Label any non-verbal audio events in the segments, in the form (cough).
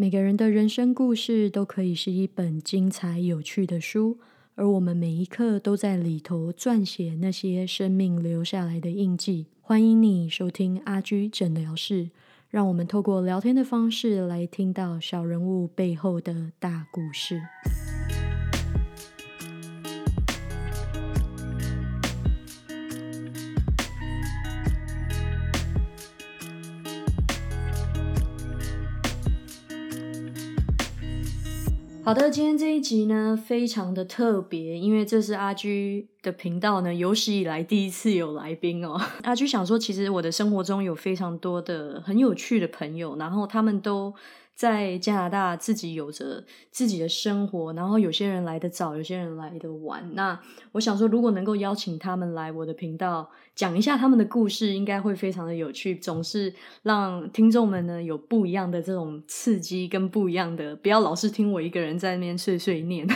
每个人的人生故事都可以是一本精彩有趣的书，而我们每一刻都在里头撰写那些生命留下来的印记。欢迎你收听阿居诊疗室，让我们透过聊天的方式来听到小人物背后的大故事。好的，今天这一集呢，非常的特别，因为这是阿居的频道呢，有史以来第一次有来宾哦。(laughs) 阿居想说，其实我的生活中有非常多的很有趣的朋友，然后他们都。在加拿大自己有着自己的生活，然后有些人来的早，有些人来的晚。那我想说，如果能够邀请他们来我的频道讲一下他们的故事，应该会非常的有趣，总是让听众们呢有不一样的这种刺激跟不一样的，不要老是听我一个人在那边碎碎念。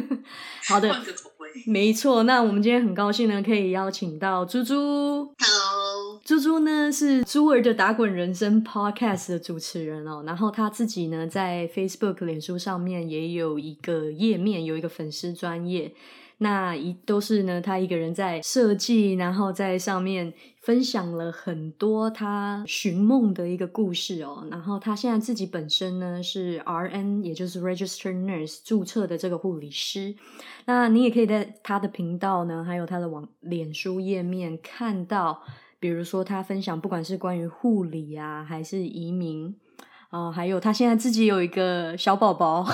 (laughs) 好的，没错。那我们今天很高兴呢，可以邀请到猪猪。猪猪呢是猪儿的打滚人生 Podcast 的主持人哦，然后他自己呢在 Facebook 脸书上面也有一个页面，有一个粉丝专业，那一都是呢他一个人在设计，然后在上面分享了很多他寻梦的一个故事哦，然后他现在自己本身呢是 RN，也就是 Registered Nurse 注册的这个护理师，那你也可以在他的频道呢，还有他的网脸书页面看到。比如说，他分享不管是关于护理啊，还是移民啊，还有他现在自己有一个小宝宝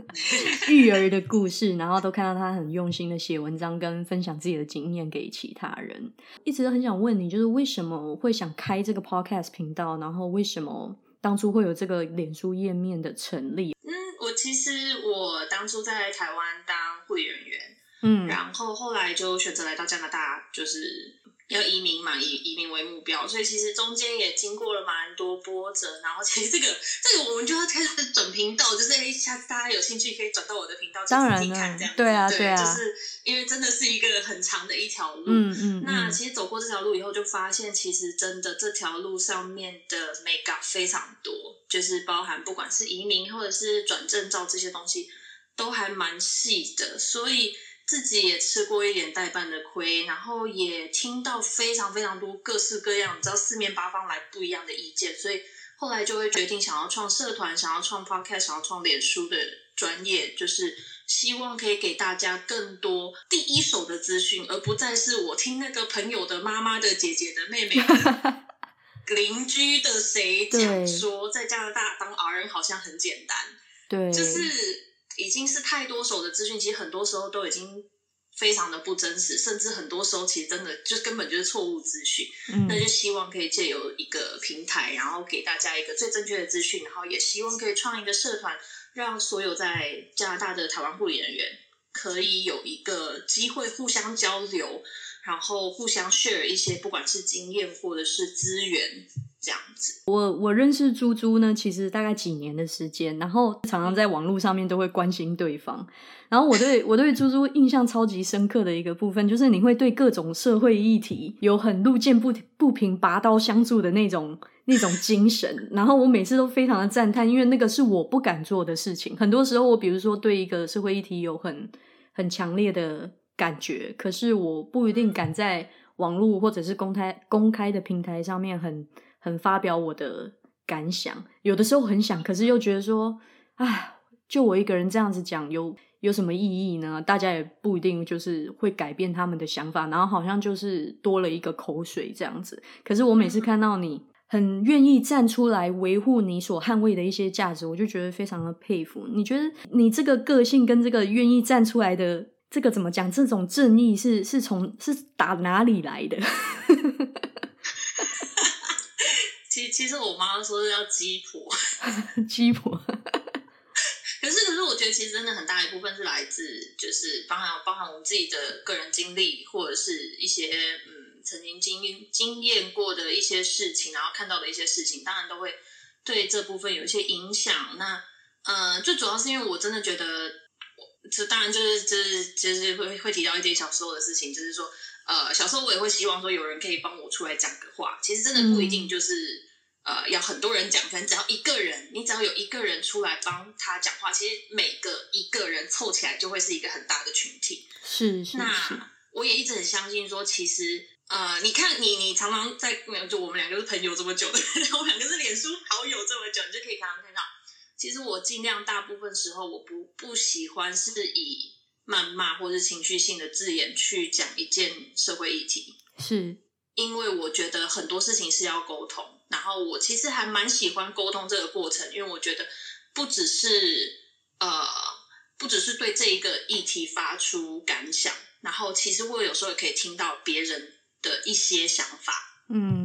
(laughs) 育儿的故事，然后都看到他很用心的写文章跟分享自己的经验给其他人。一直都很想问你，就是为什么会想开这个 podcast 频道，然后为什么当初会有这个脸书页面的成立？嗯，我其实我当初在台湾当护理人员，嗯，然后后来就选择来到加拿大，就是。要移民嘛，以移民为目标，所以其实中间也经过了蛮多波折。然后其实这个这个我们就要开始转频道，就是哎，下次大家有兴趣可以转到我的频道当然看这样。对啊，对啊，就是因为真的是一个很长的一条路。嗯嗯。那其实走过这条路以后，就发现其实真的这条路上面的美感非常多，就是包含不管是移民或者是转证照这些东西，都还蛮细的，所以。自己也吃过一点代办的亏，然后也听到非常非常多各式各样，你知道四面八方来不一样的意见，所以后来就会决定想要创社团，想要创 podcast，想要创脸书的专业，就是希望可以给大家更多第一手的资讯，而不再是我听那个朋友的妈妈的姐姐的妹妹 (laughs) 邻居的谁讲说，在加拿大当 RN 好像很简单，对，就是。已经是太多手的资讯，其实很多时候都已经非常的不真实，甚至很多时候其实真的就根本就是错误资讯。那就希望可以借由一个平台，然后给大家一个最正确的资讯，然后也希望可以创一个社团，让所有在加拿大的台湾护理人员可以有一个机会互相交流，然后互相 share 一些不管是经验或者是资源。这样子，我我认识猪猪呢，其实大概几年的时间，然后常常在网络上面都会关心对方。然后我对 (laughs) 我对猪猪印象超级深刻的一个部分，就是你会对各种社会议题有很路见不不平拔刀相助的那种 (laughs) 那种精神。然后我每次都非常的赞叹，因为那个是我不敢做的事情。很多时候，我比如说对一个社会议题有很很强烈的感觉，可是我不一定敢在网络或者是公开公开的平台上面很。很发表我的感想，有的时候很想，可是又觉得说，哎，就我一个人这样子讲，有有什么意义呢？大家也不一定就是会改变他们的想法，然后好像就是多了一个口水这样子。可是我每次看到你很愿意站出来维护你所捍卫的一些价值，我就觉得非常的佩服。你觉得你这个个性跟这个愿意站出来的这个怎么讲？这种正义是是从是打哪里来的？(laughs) 其其实我妈说是叫鸡婆，(laughs) 鸡婆。(laughs) 可是可是，我觉得其实真的很大一部分是来自，就是包含包含我们自己的个人经历，或者是一些嗯曾经经验经验过的一些事情，然后看到的一些事情，当然都会对这部分有一些影响。那呃，最主要是因为我真的觉得，这当然就是就是就是会会提到一些小时候的事情，就是说。呃，小时候我也会希望说有人可以帮我出来讲个话，其实真的不一定就是呃要很多人讲，可能只要一个人，你只要有一个人出来帮他讲话，其实每个一个人凑起来就会是一个很大的群体。是是是，那我也一直很相信说，其实呃，你看你你常常在就我们两个是朋友这么久的，我们两个是脸书好友这么久，你就可以常常看到，其实我尽量大部分时候我不不喜欢是以谩骂或是情绪性的字眼去讲一件社会议题，是。因为我觉得很多事情是要沟通，然后我其实还蛮喜欢沟通这个过程，因为我觉得不只是呃，不只是对这一个议题发出感想，然后其实我有时候也可以听到别人的一些想法，嗯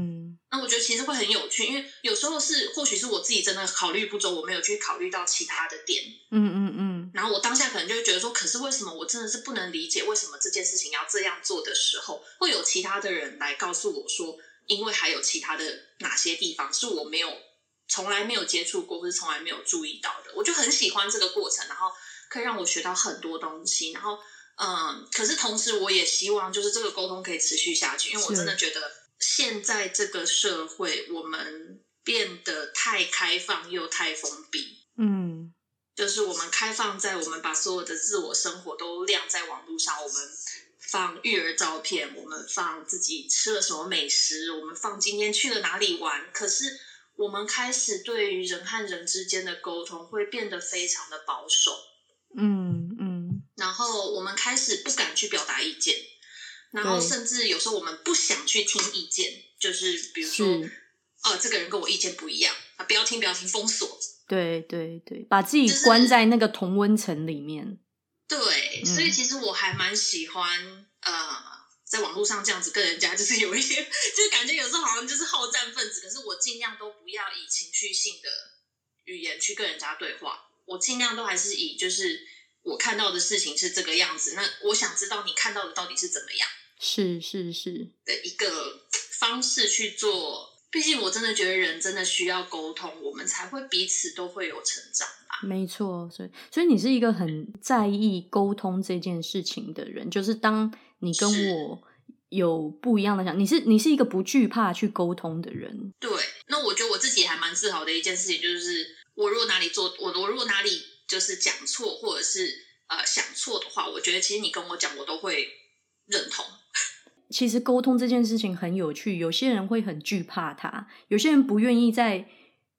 那我觉得其实会很有趣，因为有时候是或许是我自己真的考虑不周，我没有去考虑到其他的点，嗯嗯嗯，然后我当下可能就会觉得说，可是为什么我真的是不能理解为什么这件事情要这样做的时候，会有其他的人来告诉我说，因为还有其他的哪些地方是我没有从来没有接触过，或是从来没有注意到的，我就很喜欢这个过程，然后可以让我学到很多东西，然后嗯，可是同时我也希望就是这个沟通可以持续下去，因为我真的觉得现在这个社会我们变得太开放又太封闭。嗯就是我们开放在我们把所有的自我生活都晾在网络上，我们放育儿照片，我们放自己吃了什么美食，我们放今天去了哪里玩。可是我们开始对于人和人之间的沟通会变得非常的保守，嗯嗯，然后我们开始不敢去表达意见，然后甚至有时候我们不想去听意见，就是比如说，是，呃，这个人跟我意见不一样啊，不要听，不要听，封锁。对对对，把自己就是关在那个同温层里面，对，嗯所以其实我还蛮喜欢呃，在网络上这样子跟人家，(laughs) 就是有一些，就是感觉有时候好像就是好战分子，可是我尽量都不要以情绪性的语言去跟人家对话，我尽量都还是以就是我看到的事情是这个样子，那我想知道你看到的到底是怎么样是是是，的一个方式去做。毕竟我真的觉得人真的需要沟通，我们才会彼此都会有成长吧。没错，所以所以你是一个很在意沟通这件事情的人，就是当你跟我有不一样的想，你是你是一个不惧怕去沟通的人，对，那我觉得我自己还蛮自豪的一件事情，就是我如果哪里做，我我如果哪里就是讲错，或者是呃想错的话，我觉得其实你跟我讲，我都会认同。(laughs) 其实沟通这件事情很有趣，有些人会很惧怕它，有些人不愿意在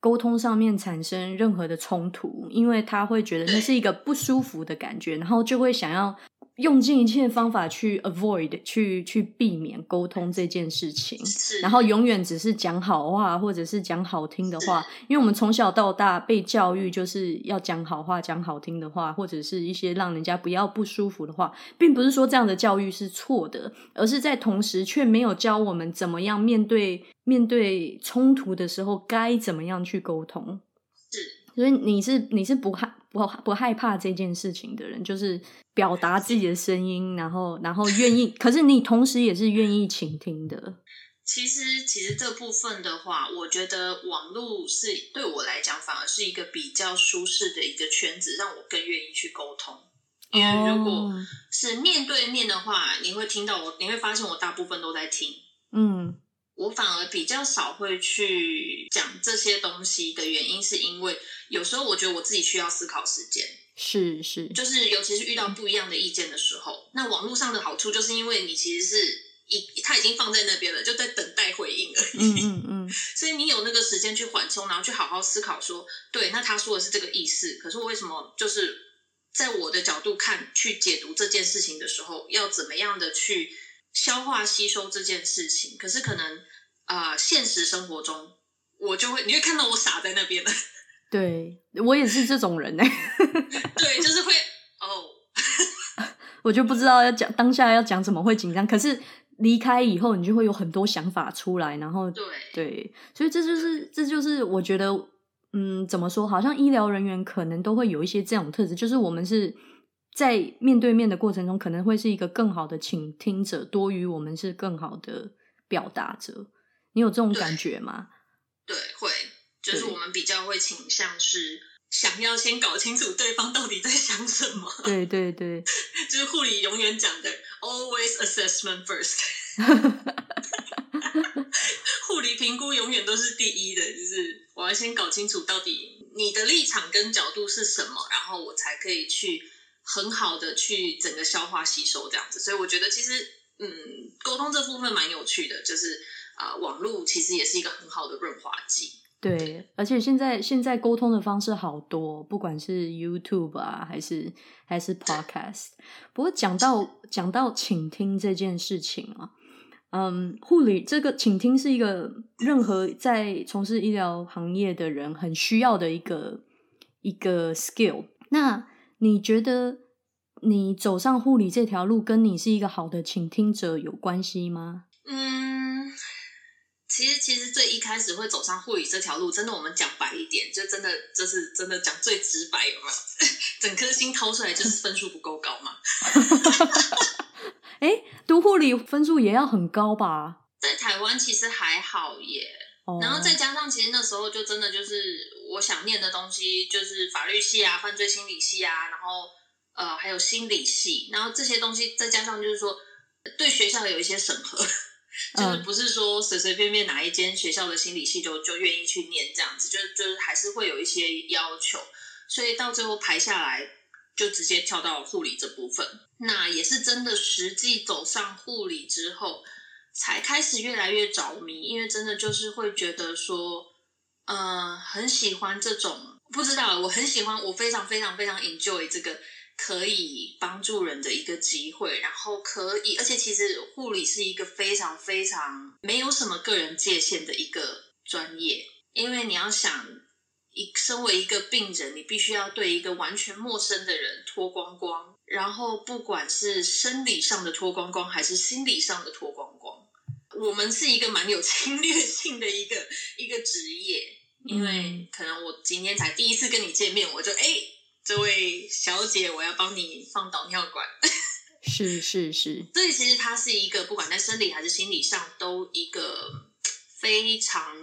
沟通上面产生任何的冲突，因为他会觉得那是一个不舒服的感觉，然后就会想要用尽一切方法去 avoid 去去避免沟通这件事情。然后永远只是讲好话，或者是讲好听的话，因为我们从小到大被教育就是要讲好话、讲好听的话，或者是一些让人家不要不舒服的话，并不是说这样的教育是错的，而是在同时却没有教我们怎么样面对面对冲突的时候该怎么样去沟通。是所以你是你是不害不不害怕这件事情的人，就是表达自己的声音，然后然后愿意，可是你同时也是愿意倾听的。其实其实这部分的话，我觉得网络是对我来讲反而是一个比较舒适的一个圈子，让我更愿意去沟通。因为如果哦是面对面的话，你会听到我，你会发现我大部分都在听。嗯我反而比较少会去讲这些东西的原因，是因为有时候我觉得我自己需要思考时间，是是，就是尤其是遇到不一样的意见的时候，那网络上的好处就是因为你其实是一它已经放在那边了，就在等待回应而已，嗯嗯嗯，(laughs) 所以你有那个时间去缓冲，然后去好好思考说，对，那他说的是这个意思，可是我为什么就是在我的角度看去解读这件事情的时候，要怎么样的去消化吸收这件事情？可是可能啊、呃现实生活中我就会，你会看到我傻在那边了，(laughs) 对我也是这种人呢、(laughs) 对，就是会哦，(laughs) 我就不知道要讲当下要讲什么会紧张，可是离开以后，你就会有很多想法出来，然后对，对，所以这就是这就是我觉得，嗯，怎么说？好像医疗人员可能都会有一些这种特质，就是我们是在面对面的过程中，可能会是一个更好的倾听者，多于我们是更好的表达者。你有这种感觉吗？(laughs) 对，会，就是我们比较会倾向是想要先搞清楚对方到底在想什么，对 (laughs) 对对，(laughs) 就是护理永远讲的 always assessment first。护理评估永远都是第一的，就是我要先搞清楚到底你的立场跟角度是什么，然后我才可以去很好的去整个消化吸收这样子。所以我觉得其实嗯，沟通这部分蛮有趣的，就是呃，网络其实也是一个很好的润滑剂。对，而且现在现在沟通的方式好多，不管是 YouTube 啊，还是还是 Podcast。不过讲到讲到倾听这件事情啊，嗯，护理这个倾听是一个任何在从事医疗行业的人很需要的一个一个 skill。那你觉得你走上护理这条路，跟你是一个好的倾听者有关系吗？嗯其实，其实最一开始会走上护理这条路，真的，我们讲白一点，就真的，就是真的讲最直白，有没有？(laughs) 整颗心掏出来就是分数不够高嘛。(laughs) 哎，读护理分数也要很高吧？在台湾其实还好耶。然后再加上，其实那时候就真的就是我想念的东西，就是法律系啊、犯罪心理系啊，然后呃还有心理系，然后这些东西再加上就是说对学校有一些审核。(laughs) 就是不是说随随便便哪一间学校的心理系就就愿意去念这样子，就就是还是会有一些要求，所以到最后排下来就直接跳到护理这部分。那也是真的实际走上护理之后，才开始越来越着迷，因为真的就是会觉得说，嗯，很喜欢这种，不知道我很喜欢，我非常非常非常 enjoy 这个。可以帮助人的一个机会，然后可以，而且其实护理是一个非常非常没有什么个人界限的一个专业，因为你要想，一身为一个病人，你必须要对一个完全陌生的人脱光光，然后不管是生理上的脱光光，还是心理上的脱光光，我们是一个蛮有侵略性的一个 (laughs) 一个职业，因为可能我今天才第一次跟你见面，我就哎。这位小姐，我要帮你放导尿管。是是是，(laughs) 所以其实它是一个不管在生理还是心理上都一个非常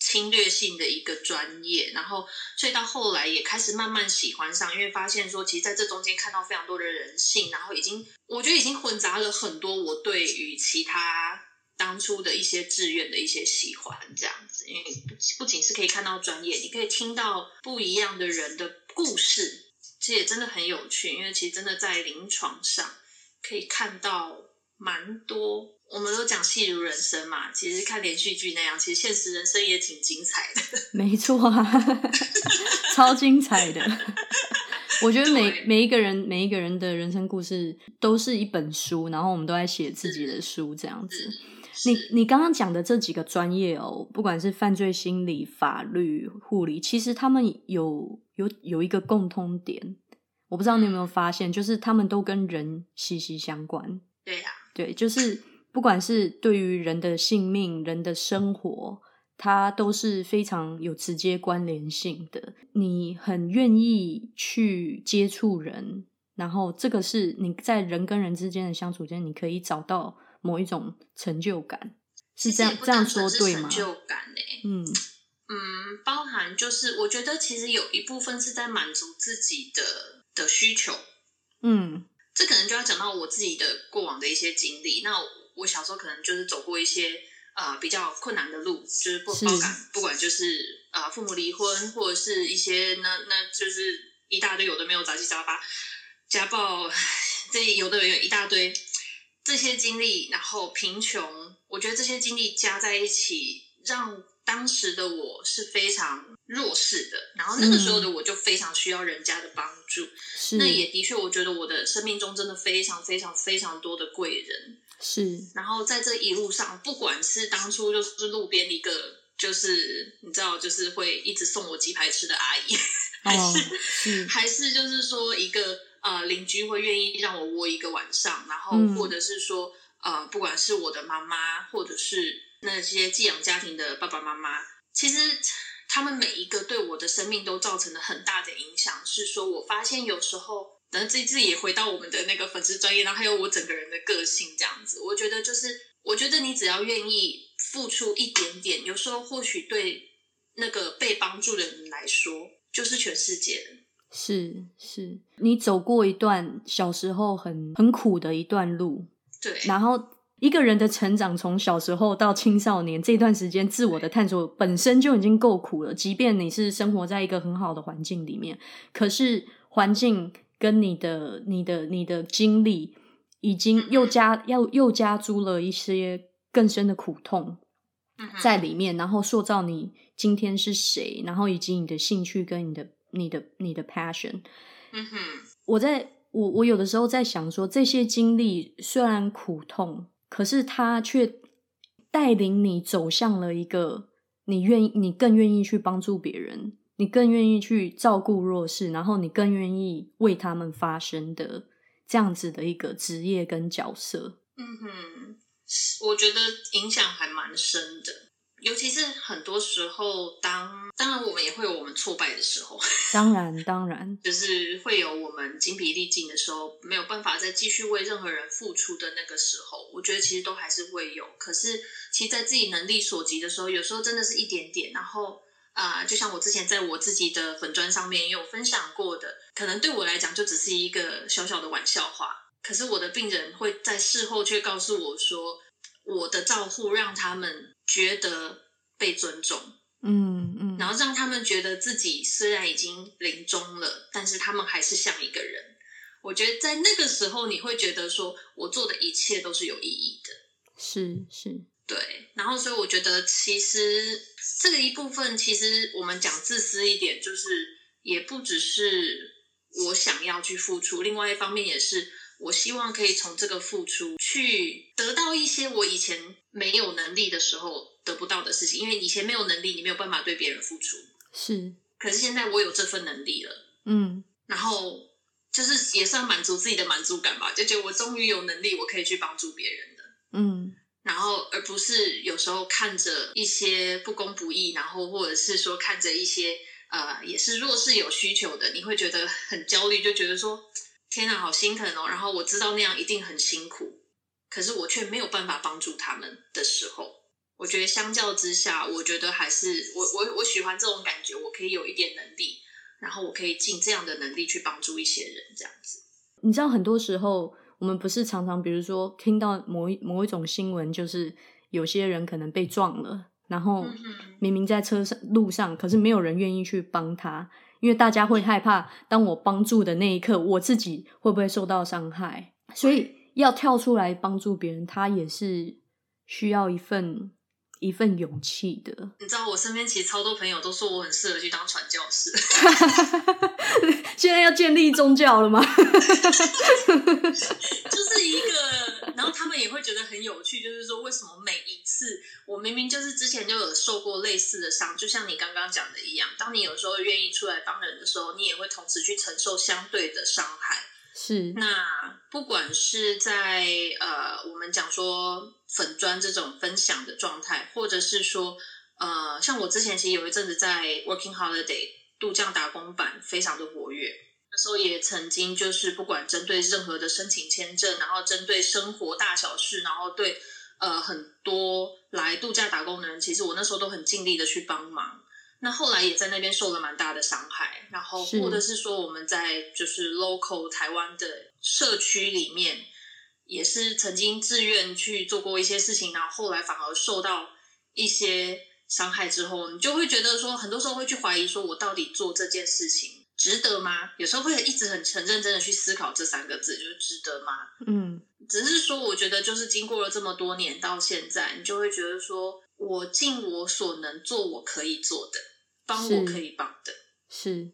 侵略性的一个专业。然后，所以到后来也开始慢慢喜欢上，因为发现说，其实在这中间看到非常多的人性，然后已经我觉得已经混杂了很多我对于其他当初的一些志愿的一些喜欢这样子。因为不不仅是可以看到专业，你可以听到不一样的人的。故事其实也真的很有趣，因为其实真的在临床上可以看到蛮多。我们都讲戏如人生嘛，其实看连续剧那样，其实现实人生也挺精彩的。(laughs) 没错啊，(laughs) 超精彩的。我觉得每每一个人每一个人的人生故事都是一本书，然后我们都在写自己的书这样子。你你刚刚讲的这几个专业哦，不管是犯罪心理、法律、护理，其实他们有有有一个共通点，我不知道你有没有发现，就是他们都跟人息息相关。对呀，对，就是不管是对于人的性命、人的生活，它都是非常有直接关联性的。你很愿意去接触人，然后这个是你在人跟人之间的相处间，你可以找到。某一种成就感是这样这样说对吗？成就感呢？嗯嗯，包含就是我觉得其实有一部分是在满足自己的的需求。嗯，这可能就要讲到我自己的过往的一些经历。那我小时候可能就是走过一些呃比较困难的路，就是不包含不管就是呃父母离婚或者是一些那那就是一大堆有的没有杂七杂八家暴，(laughs) 这有的人有一大堆。这些经历，然后贫穷，我觉得这些经历加在一起，让当时的我是非常弱势的。然后那个时候的我就非常需要人家的帮助。那也的确，我觉得我的生命中真的非常非常非常多的贵人。是。然后在这一路上，不管是当初就是路边一个，就是你知道，就是会一直送我鸡排吃的阿姨，(laughs) 还是还是就是说一个。呃，邻居会愿意让我窝一个晚上，然后或者是说，呃，不管是我的妈妈，或者是那些寄养家庭的爸爸妈妈，其实他们每一个对我的生命都造成了很大的影响。是说我发现有时候，等自己自己也回到我们的那个粉丝专业，然后还有我整个人的个性这样子。我觉得就是，我觉得你只要愿意付出一点点，有时候或许对那个被帮助的人来说，就是全世界了。是是，你走过一段小时候很很苦的一段路，对，然后一个人的成长，从小时候到青少年这段时间，自我的探索本身就已经够苦了。即便你是生活在一个很好的环境里面，可是环境跟你的、你的、你的经历，已经又加又又加诸了一些更深的苦痛在里面，然后塑造你今天是谁，然后以及你的兴趣跟你的、你的、你的 passion。嗯哼，我在我我有的时候在想说，这些经历虽然苦痛。可是它却带领你走向了一个你愿意，你更愿意去帮助别人，你更愿意去照顾弱势，然后你更愿意为他们发声的这样子的一个职业跟角色。嗯哼，我觉得影响还蛮深的。尤其是很多时候，当当然我们也会有我们挫败的时候，(laughs) 当然当然，就是会有我们精疲力尽的时候，没有办法再继续为任何人付出的那个时候，我觉得其实都还是会有。可是，其实，在自己能力所及的时候，有时候真的是一点点。然后啊，就像我之前在我自己的粉砖上面也有分享过的，可能对我来讲就只是一个小小的玩笑话，可是我的病人会在事后却告诉我说。我的照护让他们觉得被尊重，嗯嗯，然后让他们觉得自己虽然已经临终了，但是他们还是像一个人。我觉得在那个时候，你会觉得说我做的一切都是有意义的，是是，对。然后所以我觉得其实这个一部分，其实我们讲自私一点，就是也不只是我想要去付出，另外一方面也是。我希望可以从这个付出去得到一些我以前没有能力的时候得不到的事情，因为以前没有能力，你没有办法对别人付出。是，可是现在我有这份能力了，嗯，然后就是也算满足自己的满足感吧，就觉得我终于有能力，我可以去帮助别人了，嗯，然后而不是有时候看着一些不公不义，然后或者是说看着一些呃也是弱势有需求的，你会觉得很焦虑，就觉得说。天哪，好心疼哦！然后我知道那样一定很辛苦，可是我却没有办法帮助他们的时候，我觉得相较之下，我觉得还是我我我喜欢这种感觉，我可以有一点能力，然后我可以尽这样的能力去帮助一些人，这样子。你知道，很多时候我们不是常常，比如说听到某一某一种新闻，就是有些人可能被撞了，然后明明在车上路上，可是没有人愿意去帮他。因为大家会害怕，当我帮助的那一刻，我自己会不会受到伤害？所以要跳出来帮助别人，他也是需要一份一份勇气的。你知道，我身边其实超多朋友都说我很适合去当传教士。(laughs) 现在要建立宗教了吗？(laughs) 就是一个，然后他们也会觉得很有趣，就是说为什么每一次我明明就是之前就有受过类似的伤，就像你刚刚讲的一样，当你有时候愿意出来帮人的时候，你也会同时去承受相对的伤害。是，那不管是在呃，我们讲说粉砖这种分享的状态，或者是说呃，像我之前其实有一阵子在 Working Holiday。度假打工版非常的活跃，那时候也曾经就是不管针对任何的申请签证，然后针对生活大小事，然后对呃很多来度假打工的人，其实我那时候都很尽力的去帮忙。那后来也在那边受了蛮大的伤害，然后或者是说我们在就是 local 台湾的社区里面，也是曾经自愿去做过一些事情，然后后来反而受到一些。伤害之后，你就会觉得说，很多时候会去怀疑说，我到底做这件事情值得吗？有时候会一直很很认真的去思考这三个字，就是值得吗？嗯，只是说，我觉得就是经过了这么多年到现在，你就会觉得说，我尽我所能做我可以做的，帮我可以帮的，是，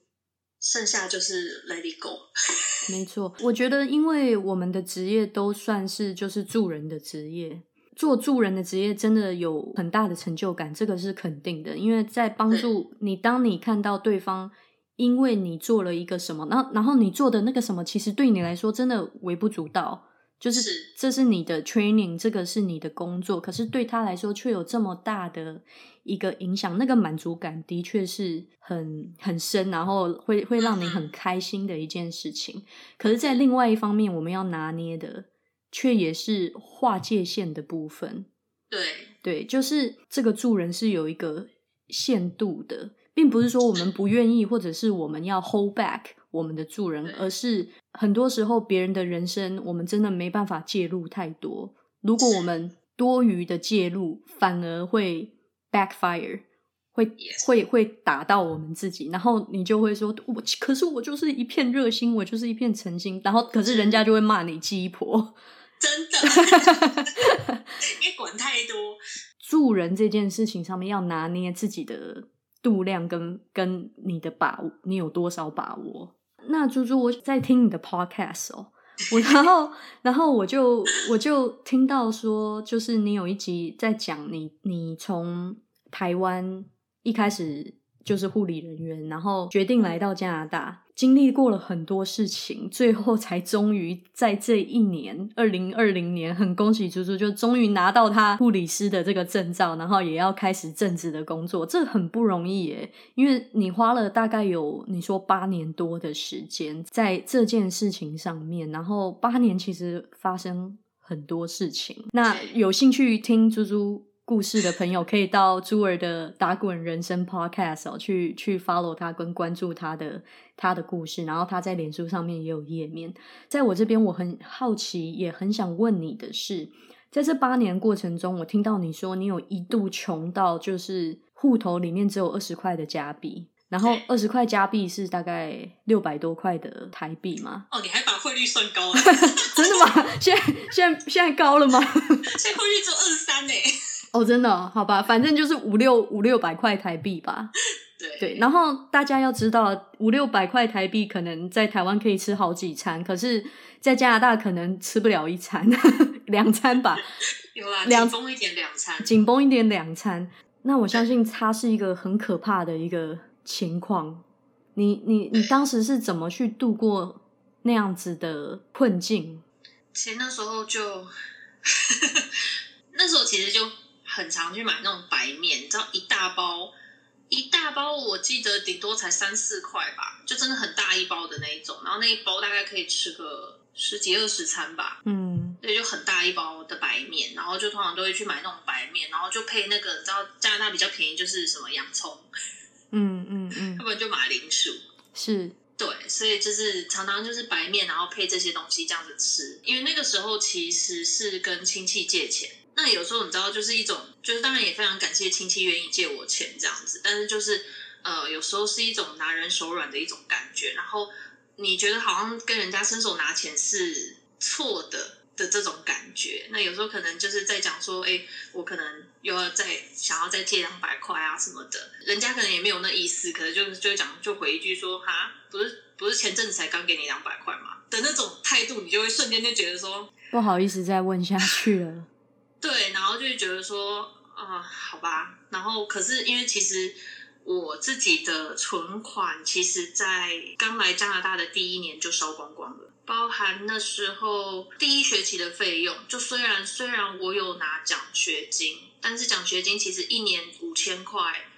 剩下就是 let it go。(laughs) 没错，我觉得因为我们的职业都算是就是助人的职业。做助人的职业真的有很大的成就感，这个是肯定的。因为在帮助你，当你看到对方因为你做了一个什么，然后然后你做的那个什么，其实对你来说真的微不足道，就是这是你的 training，这个是你的工作，可是对他来说却有这么大的一个影响，那个满足感的确是很很深，然后会会让你很开心的一件事情。可是，在另外一方面，我们要拿捏的。却也是划界限的部分，对对，就是这个助人是有一个限度的，并不是说我们不愿意，或者是我们要 hold back 我们的助人，而是很多时候别人的人生，我们真的没办法介入太多，如果我们 (laughs) 多余的介入，反而会 backfire，会会会打到我们自己，然后你就会说，我可是我就是一片热心，我就是一片诚心，然后可是人家就会骂你鸡婆。(laughs) 真的，(laughs) 因为管太多。助人这件事情上面要拿捏自己的度量跟跟你的把握，你有多少把握？那猪猪，我在听你的 podcast 哦，我 (laughs) 然后然后我就我就听到说，就是你有一集在讲你你从台湾一开始就是护理人员，然后决定来到加拿大，经历过了很多事情，最后才终于在这一年，二零二零年，很恭喜猪猪，就终于拿到他护理师的这个证照，然后也要开始正职的工作，这很不容易耶，因为你花了大概有你说八年多的时间在这件事情上面，然后八年其实发生很多事情。那有兴趣听猪猪故事的朋友，可以到朱儿的打滚人生 Podcast 哦，去去 follow 他跟关注他的他的故事，然后他在脸书上面也有页面。在我这边，我很好奇，也很想问你的是，在这八年过程中，我听到你说你有一度穷到就是户头里面只有二十块的加币。然后二十块加币是大概六百多块的台币吗？哦，你还把汇率算高了，(laughs) 真的吗？现在现在现在高了吗？(laughs) 现在汇率只有二十三呢。哦，真的哦、好吧，反正就是五六五六百块台币吧。对对，然后大家要知道，五六百块台币可能在台湾可以吃好几餐，可是在加拿大可能吃不了一餐，(laughs) 两餐吧，有啦，两紧绷一点两餐。紧绷一点两餐。那我相信它是一个很可怕的一个情况。你你你当时是怎么去度过那样子的困境？其实那时候就，(laughs) 那时候其实就很常去买那种白面，你知道一大包，一大包，我记得顶多才三四块吧，就真的很大一包的那一种，然后那一包大概可以吃个十几二十餐吧，嗯对，就很大一包的白面，然后就通常都会去买那种白面，然后就配那个，你知道加拿大比较便宜就是什么洋葱，嗯嗯嗯 (laughs) 要，不然就马铃薯，是。对，所以就是常常就是白面，然后配这些东西这样子吃。因为那个时候其实是跟亲戚借钱，那有时候你知道，就是一种，就是当然也非常感谢亲戚愿意借我钱这样子，但是就是呃，有时候是一种拿人手软的一种感觉，然后你觉得好像跟人家伸手拿钱是错的。的这种感觉，那有时候可能就是在讲说，哎、我可能又要再想要再借两百块啊什么的，人家可能也没有那意思，可能就就讲就回一句说，哈，不是不是前阵子才刚给你两百块嘛的那种态度，你就会瞬间就觉得说，不好意思再问下去了。对，然后就觉得说，啊、好吧，然后可是因为其实我自己的存款，其实在刚来加拿大的第一年就烧光光了。包含那时候第一学期的费用，就虽然虽然我有拿奖学金，但是奖学金其实一年五千块，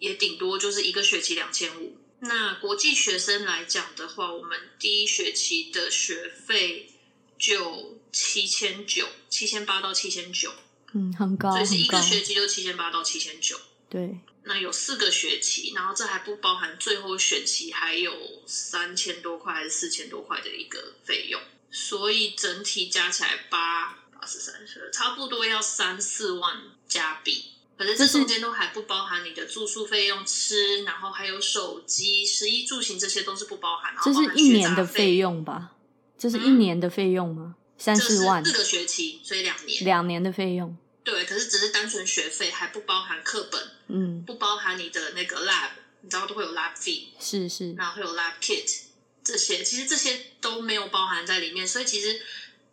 也顶多就是一个学期两千五。那国际学生来讲的话，我们第一学期的学费就七千九，七千八到七千九，嗯，很高，所以是一个。学期就七千八到七千九。对，那有四个学期，然后这还不包含最后选期还有三千多块还是四千多块的一个费用，所以整体加起来八八十三十，差不多要三四万加币。可是这中间都还不包含你的住宿费用、吃，然后还有手机、食衣住行这些都是不包含。然后这是包含学一年的费，用吧？这是一嗯年的费用吗？三四万是，四个学期，所以两年。两年的费用。对，可是只是单纯学费，还不包含课本，嗯，不包含你的那个 lab，你知道都会有 lab fee。是是，然后会有 lab kit 这些，其实这些都没有包含在里面，所以其实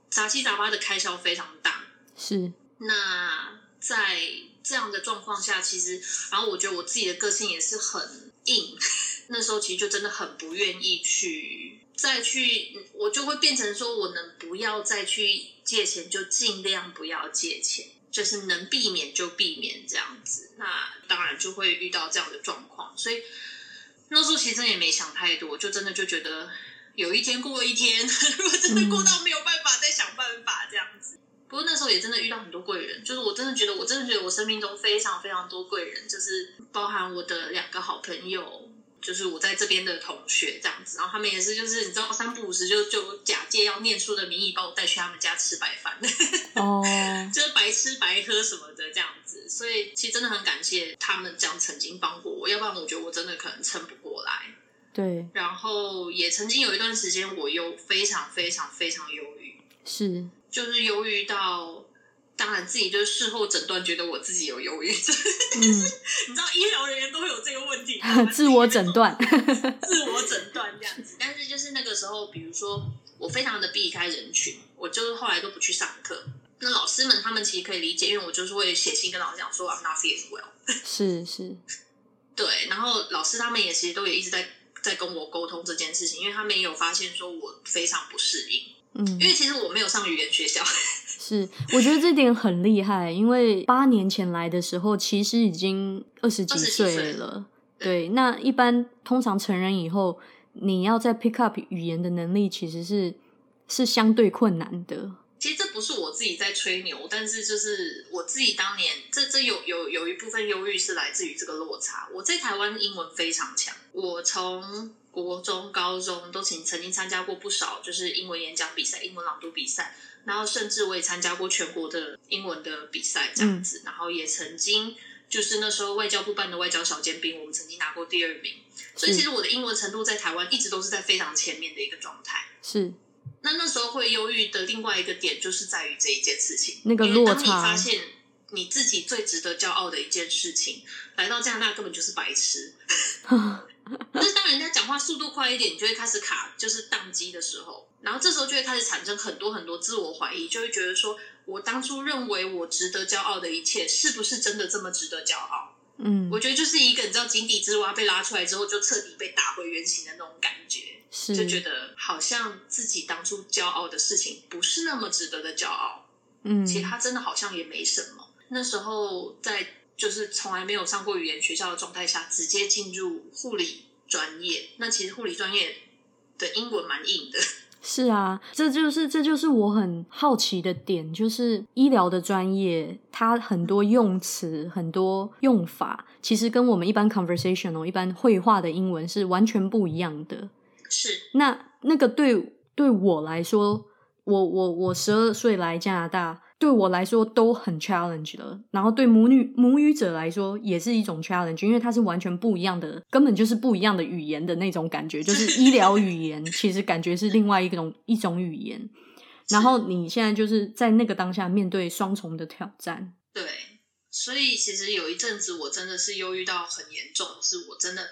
杂七杂八的开销非常大。是，那在这样的状况下，其实，然后我觉得我自己的个性也是很硬，(laughs) 那时候其实就真的很不愿意去再去，我就会变成说我能不要再去借钱，就尽量不要借钱。就是能避免就避免这样子，那当然就会遇到这样的状况，所以那时候其实也没想太多，就真的就觉得有一天过一天，如果真的过到没有办法，再想办法这样子。不过那时候也真的遇到很多贵人，就是我真的觉得，我真的觉得我生命中非常非常多贵人，就是包含我的两个好朋友，就是我在这边的同学这样子，然后他们也是就是你知道三不五时就就假借要念书的名义把我带去他们家吃白饭，哦，(laughs) 就是白吃白喝什么的这样子，所以其实真的很感谢他们这样曾经帮过我，要不然我觉得我真的可能撑不过来。对，然后也曾经有一段时间我忧非常非常非常忧郁，是，就是忧郁到。当然，自己就是事后诊断，觉得我自己有忧郁症。嗯，(laughs) 你知道医疗人员都会 (laughs) 有这个问题，自我诊断，自我诊断这样子。(laughs) 但是就是那个时候，比如说我非常的避开人群，我就是后来都不去上课。那老师们他们其实可以理解，因为我就是会写信跟老师讲说 I'm not feeling well。是是，对。然后老师他们也其实都也一直在在跟我沟通这件事情，因为他们也有发现说我非常不适应。嗯，因为其实我没有上语言学校。是，我觉得这点很厉害，因为八年前来的时候，其实已经二十几岁了。对，那一般通常成人以后，你要在 pick up 语言的能力，其实是是相对困难的。其实这不是我自己在吹牛，但是就是我自己当年，这这有有有一部分忧郁是来自于这个落差。我在台湾英文非常强，我从国中、高中都曾曾经参加过不少就是英文演讲比赛、英文朗读比赛。然后甚至我也参加过全国的英文的比赛这样子，然后也曾经就是那时候外交部办的外交小尖兵，我们曾经拿过第二名。所以其实我的英文程度在台湾一直都是在非常前面的一个状态。是。那那时候会忧郁的另外一个点，就是在于这一件事情。那个落差。当你发现你自己最值得骄傲的一件事情，来到加拿大根本就是白痴。(laughs) 就是当人家讲话速度快一点，你就会开始卡，就是宕机的时候。然后这时候就会开始产生很多很多自我怀疑，就会觉得说，我当初认为我值得骄傲的一切，是不是真的这么值得骄傲？嗯，我觉得就是一个你知道井底之蛙被拉出来之后，就彻底被打回原形的那种感觉，是就觉得好像自己当初骄傲的事情不是那么值得的骄傲。嗯，其实他真的好像也没什么。那时候在就是从来没有上过语言学校的状态下，直接进入护理专业，那其实护理专业的英文蛮硬的。是啊，这就是这就是我很好奇的点，就是医疗的专业，它很多用词、很多用法，其实跟我们一般 conversational、一般绘画的英文是完全不一样的。是，那那个对对我来说，我我我十二岁来加拿大。对我来说都很 challenge 了，然后对母女母语者来说也是一种 challenge，因为它是完全不一样的，根本就是不一样的语言的那种感觉，就是 (laughs) 医疗语言，其实感觉是另外一种一种语言。然后你现在就是在那个当下面对双重的挑战。对，所以其实有一阵子我真的是忧郁到很严重，是我真的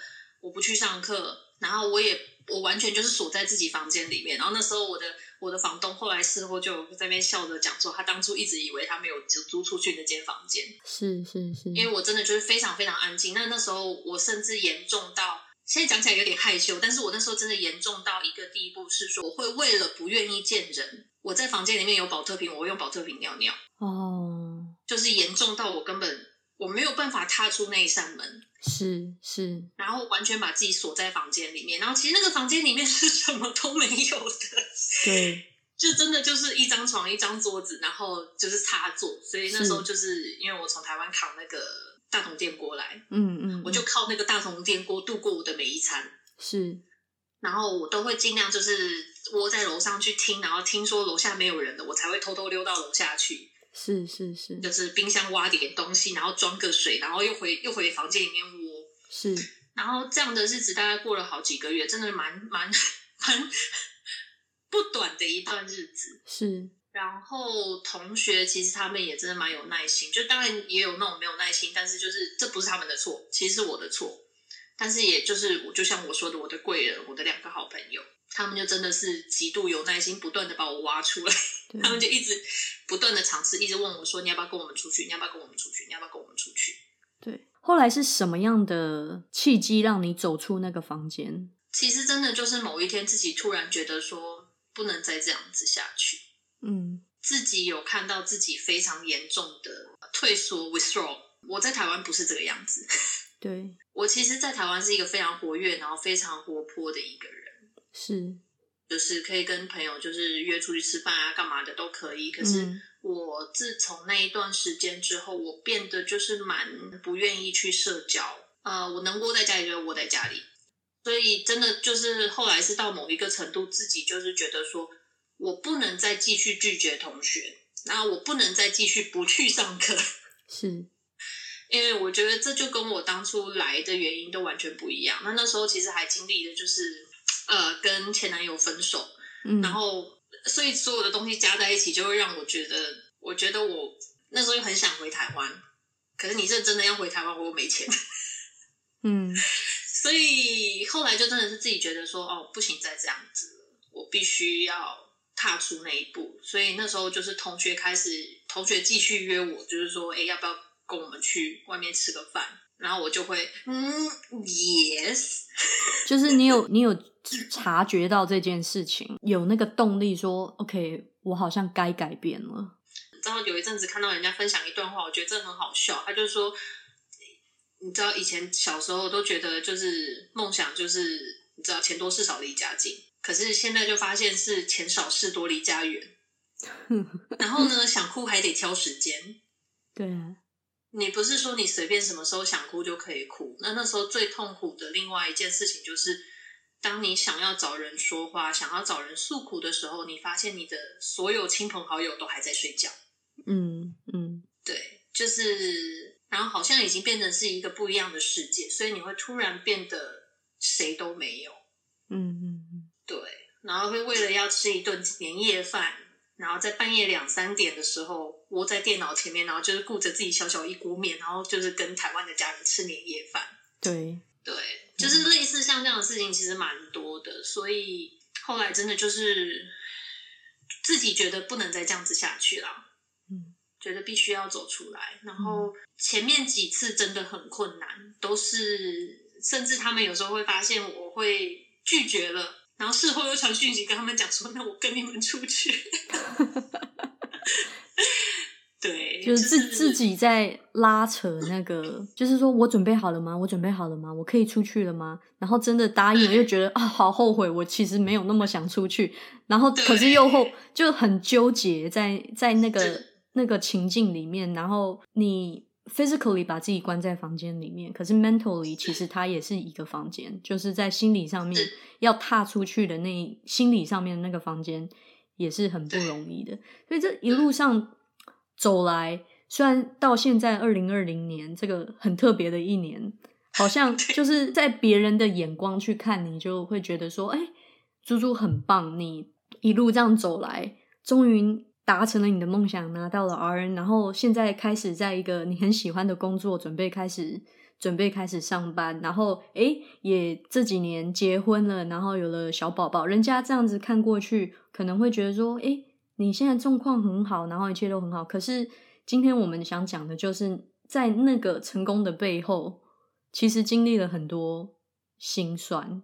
我不去上课，然后我也我完全就是锁在自己房间里面，然后那时候我的。我的房东后来事后就在那边笑着讲说，他当初一直以为他没有租租出去那间房间，是是是，因为我真的就是非常非常安静。那那时候我甚至严重到，现在讲起来有点害羞，但是我那时候真的严重到一个地步，是说我会为了不愿意见人，我在房间里面有保特瓶，我会用保特瓶尿尿。哦，就是严重到我根本我没有办法踏出那一扇门。是是，然后完全把自己锁在房间里面，然后其实那个房间里面是什么都没有的，对，(laughs) 就真的就是一张床、一张桌子，然后就是插座，所以那时候就是因为我从台湾扛那个大铜电锅来，嗯嗯，我就靠那个大铜电锅度过我的每一餐，是，然后我都会尽量就是窝在楼上去听，然后听说楼下没有人的，我才会偷偷溜到楼下去。是是是，就是冰箱挖点东西，然后装个水，然后又回又回房间里面窝。是，然后这样的日子大概过了好几个月，真的蛮蛮蛮不短的一段日子。是，然后同学其实他们也真的蛮有耐心，就当然也有那种没有耐心，但是就是这不是他们的错，其实是我的错。但是也就是我就像我说的，我的贵人，我的两个好朋友。他们就真的是极度有耐心，不断的把我挖出来。(laughs) 他们就一直不断的尝试，一直问我说：“你要不要跟我们出去？你要不要跟我们出去？你要不要跟我们出去？”对。后来是什么样的契机让你走出那个房间？其实真的就是某一天自己突然觉得说不能再这样子下去。嗯。自己有看到自己非常严重的退缩 （withdraw）。我在台湾不是这个样子。对。我其实，在台湾是一个非常活跃，然后非常活泼的一个人。是，就是可以跟朋友就是约出去吃饭啊，干嘛的都可以。可是我自从那一段时间之后，我变得就是蛮不愿意去社交。呃，我能窝在家里就窝在家里，所以真的就是后来是到某一个程度，自己就是觉得说我不能再继续拒绝同学，然后我不能再继续不去上课，(laughs) 是因为我觉得这就跟我当初来的原因都完全不一样。那那时候其实还经历的就是呃跟前男友分手，嗯，然后所以所有的东西加在一起，就会让我觉得，我觉得我那时候又很想回台湾，可是你认真的要回台湾，我又没钱。嗯 (laughs) 所以后来就真的是自己觉得说，哦，不行，再这样子了，我必须要踏出那一步。所以那时候就是同学开始，同学继续约我，就是说，哎，要不要跟我们去外面吃个饭？然后我就会，嗯，yes，(laughs) 就是你有你有察觉到这件事情，有那个动力说，OK，我好像该改变了。你知道有一阵子看到人家分享一段话，我觉得这很好笑。他就说，你知道以前小时候都觉得就是梦想就是你知道钱多事少离家近，可是现在就发现是钱少事多离家远。(laughs) 然后呢，想哭还得挑时间。对啊，你不是说你随便什么时候想哭就可以哭？那那时候最痛苦的另外一件事情就是，当你想要找人说话、想要找人诉苦的时候，你发现你的所有亲朋好友都还在睡觉。嗯嗯对，就是，然后好像已经变成是一个不一样的世界，所以你会突然变得谁都没有。嗯嗯嗯，对，然后会为了要吃一顿年夜饭，然后在半夜两三点的时候窝在电脑前面，然后就是顾着自己小小一锅面，然后就是跟台湾的家人吃年夜饭。对，对，就是类似像这样的事情，其实蛮多的。所以后来真的就是自己觉得不能再这样子下去了，嗯，觉得必须要走出来。然后前面几次真的很困难，都是甚至他们有时候会发现我会拒绝了，然后事后又传讯息跟他们讲说：“那我跟你们出去。”对，就是自自己在拉扯那个，就是说我准备好了吗？我准备好了吗？我可以出去了吗？然后真的答应了，又觉得啊，好后悔，我其实没有那么想出去。然后可是又后就很纠结在在那个那个情境里面，然后你 physically 把自己关在房间里面，可是 mentally (laughs) 其实它也是一个房间，就是在心理上面 (laughs) 要踏出去的那心理上面的那个房间也是很不容易的。所以这一路上走来，虽然到现在二零二零年这个很特别的一年，好像 (laughs) 就是在别人的眼光去看你，就会觉得说，哎、猪猪很棒，你一路这样走来，终于达成了你的梦想，拿到了 RN，然后现在开始在一个你很喜欢的工作，准备开始准备开始上班，然后诶也这几年结婚了，然后有了小宝宝，人家这样子看过去，可能会觉得说，诶你现在状况很好，然后一切都很好，可是今天我们想讲的就是在那个成功的背后，其实经历了很多辛酸，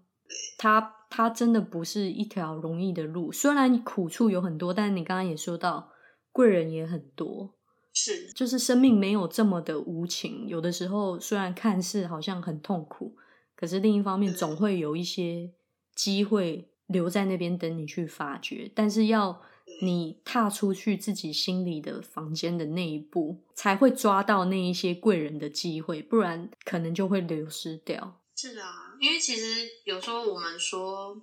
他它真的不是一条容易的路。虽然苦处有很多，但你刚刚也说到，贵人也很多，是就是生命没有这么的无情。有的时候虽然看似好像很痛苦，可是另一方面总会有一些机会留在那边等你去发掘。但是要你踏出去自己心里的房间的那一步，才会抓到那一些贵人的机会，不然可能就会流失掉。是啊，因为其实有时候我们说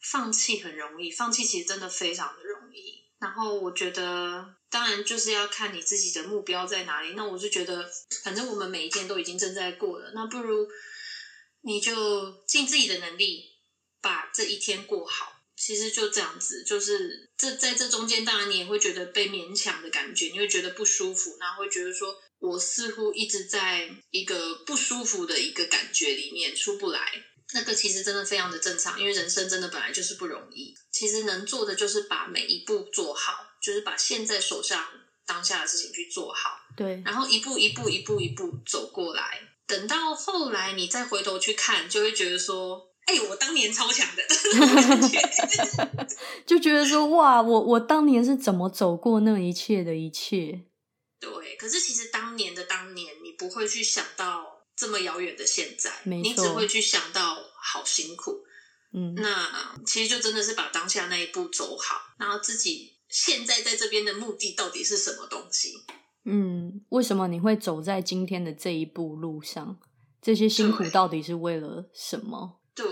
放弃很容易，放弃其实真的非常的容易。然后我觉得，当然就是要看你自己的目标在哪里。那我就觉得，反正我们每一天都已经正在过了，那不如你就尽自己的能力把这一天过好。其实就这样子，就是这在这中间，当然你也会觉得被勉强的感觉，你会觉得不舒服，然后会觉得说我似乎一直在一个不舒服的一个感觉里面出不来。那个其实真的非常的正常，因为人生真的本来就是不容易。其实能做的就是把每一步做好，就是把现在手上当下的事情去做好，对，然后一步一步一步一步走过来。等到后来你再回头去看，就会觉得说。哎、我当年超强的，(laughs) 就觉得说哇，我我当年是怎么走过那一切的一切？对，可是其实当年的当年，你不会去想到这么遥远的现在，没你只会去想到好辛苦。嗯，那其实就真的是把当下那一步走好，然后自己现在在这边的目的到底是什么东西？嗯，为什么你会走在今天的这一步路上？这些辛苦到底是为了什么？对，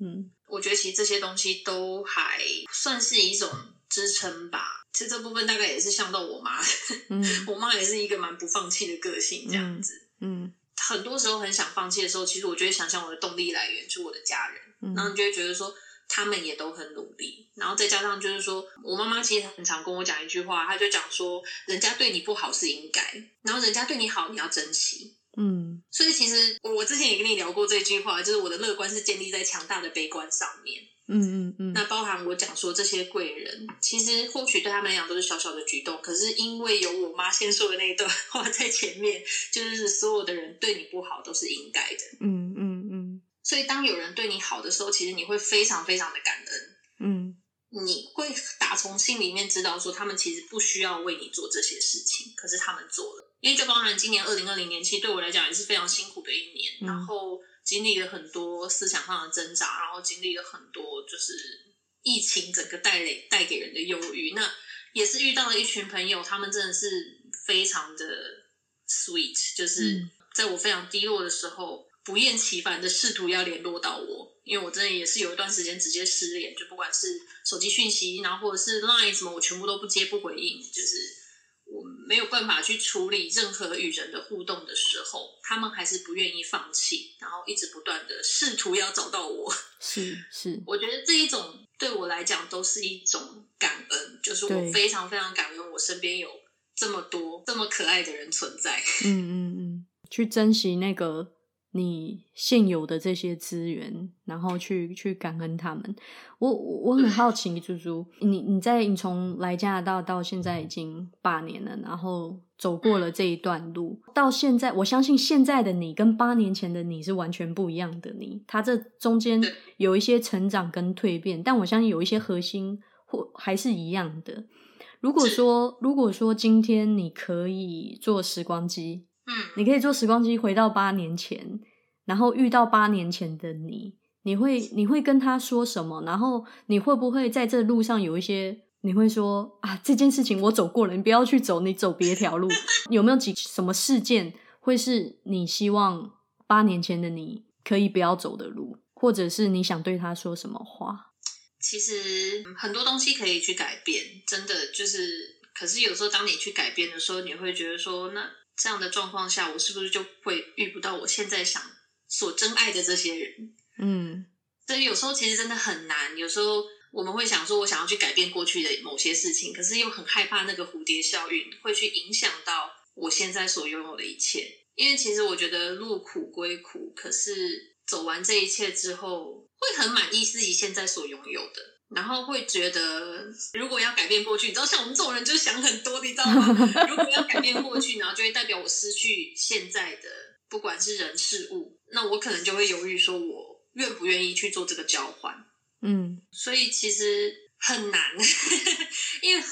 嗯我觉得其实这些东西都还算是一种支撑吧。其实这部分大概也是像到我妈，嗯 (laughs) 我妈也是一个蛮不放弃的个性，这样子。嗯很多时候很想放弃的时候，其实我就会想想我的动力来源就是我的家人，嗯然后你就会觉得说他们也都很努力，然后再加上就是说我妈妈其实很常跟我讲一句话，她就讲说人家对你不好是应该，然后人家对你好你要珍惜。嗯所以其实我之前也跟你聊过这句话，就是我的乐观是建立在强大的悲观上面。嗯嗯嗯那包含我讲说这些贵人，其实或许对他们来讲都是小小的举动，可是因为有我妈先说的那一段话在前面，就是所有的人对你不好都是应该的。嗯嗯嗯所以当有人对你好的时候，其实你会非常非常的感恩，嗯你会打从心里面知道说他们其实不需要为你做这些事情，可是他们做了。因为就包含今年二零二零年，其实对我来讲也是非常辛苦的一年，嗯然后经历了很多思想上的挣扎，然后经历了很多就是疫情整个带来带给人的忧郁。那也是遇到了一群朋友，他们真的是非常的 sweet，就是嗯在我非常低落的时候，不厌其烦的试图要联络到我，因为我真的也是有一段时间直接失联，就不管是手机讯息，然后或者是 Line 什么，我全部都不接不回应，就是我没有办法去处理任何与人的互动的时候，他们还是不愿意放弃，然后一直不断的试图要找到我。(laughs) 是是。我觉得这一种对我来讲都是一种感恩，就是我非常非常感恩我身边有这么多这么可爱的人存在。(laughs) 嗯嗯嗯，去珍惜那个你现有的这些资源，然后去去感恩他们。我我我很好奇，猪猪，你你在你从来加拿大到现在已经八年了，然后走过了这一段路，到现在，我相信现在的你跟八年前的你是完全不一样的你，他这中间有一些成长跟蜕变，但我相信有一些核心或还是一样的。如果是说如果说今天你可以做时光机，嗯，你可以坐时光机回到八年前，然后遇到八年前的你，你会你会跟他说什么？然后你会不会在这路上有一些你会说啊，这件事情我走过了，你不要去走，你走别条路。(laughs) 有没有几什么事件会是你希望八年前的你可以不要走的路，或者是你想对他说什么话？其实嗯很多东西可以去改变，真的就是，可是有时候当你去改变的时候，你会觉得说，那这样的状况下，我是不是就会遇不到我现在想所真爱的这些人？嗯所以有时候其实真的很难，有时候我们会想说，我想要去改变过去的某些事情，可是又很害怕那个蝴蝶效应会去影响到我现在所拥有的一切。因为其实我觉得路苦归苦，可是走完这一切之后，会很满意自己现在所拥有的，然后会觉得如果要改变过去，你知道像我们这种人就想很多，你知道吗？如果要改变过去，然后就会代表我失去现在的，不管是人事物，那我可能就会犹豫说我。愿不愿意去做这个交换？嗯所以其实很难，(laughs) 因为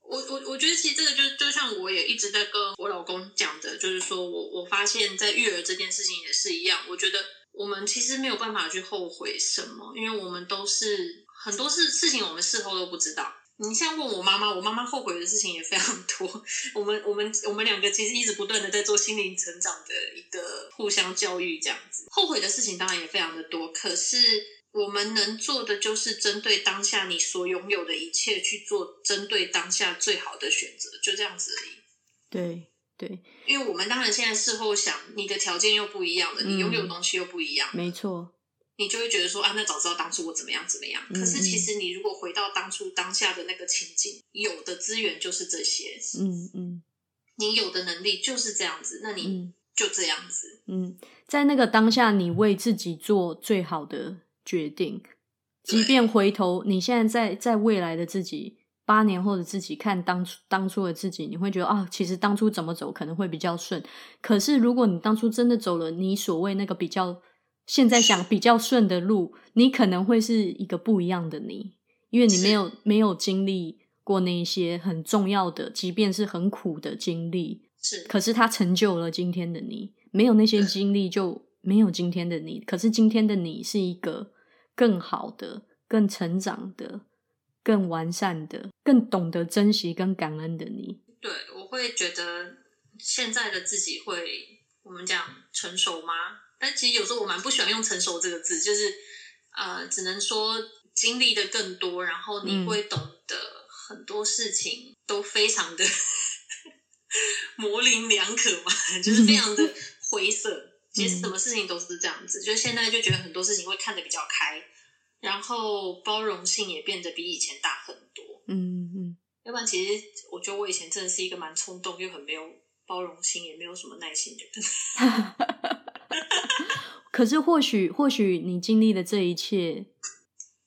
我我我觉得其实这个就就像我也一直在跟我老公讲的，就是说我我发现，在育儿这件事情也是一样，我觉得我们其实没有办法去后悔什么，因为我们都是很多事事情我们事后都不知道。你像问我妈妈，我妈妈后悔的事情也非常多。我们我们我们两个其实一直不断的在做心灵成长的一个互相教育，这样子。后悔的事情当然也非常的多，可是我们能做的就是针对当下你所拥有的一切去做针对当下最好的选择，就这样子而已。对对，因为我们当然现在事后想，你的条件又不一样了，你拥有的东西又不一样，没错。你就会觉得说啊，那早知道当初我怎么样怎么样。嗯可是其实你如果回到当初当下的那个情境，有的资源就是这些，嗯嗯你有的能力就是这样子，那你嗯就这样子。嗯，在那个当下，你为自己做最好的决定，即便回头，你现在在在未来的自己，八年后的自己看当初当初的自己，你会觉得啊，其实当初怎么走可能会比较顺。可是如果你当初真的走了你所谓那个比较现在想比较顺的路，你可能会是一个不一样的你，因为你没有没有经历过那些很重要的，即便是很苦的经历，是，可是它成就了今天的你，没有那些对经历就没有今天的你。可是今天的你是一个更好的、更成长的、更完善的、更懂得珍惜跟感恩的你。对，我会觉得现在的自己会，我们讲成熟吗？但其实有时候我蛮不喜欢用成熟这个字，就是呃，只能说经历的更多，然后你会懂得很多事情都非常的模棱两可嘛，就是非常的灰色。(laughs) 其实什么事情都是这样子，就现在就觉得很多事情会看得比较开，然后包容性也变得比以前大很多。嗯嗯，要不然其实我觉得我以前真的是一个蛮冲动又很没有包容心，也没有什么耐心的人。(laughs) 可是或许或许你经历的这一切，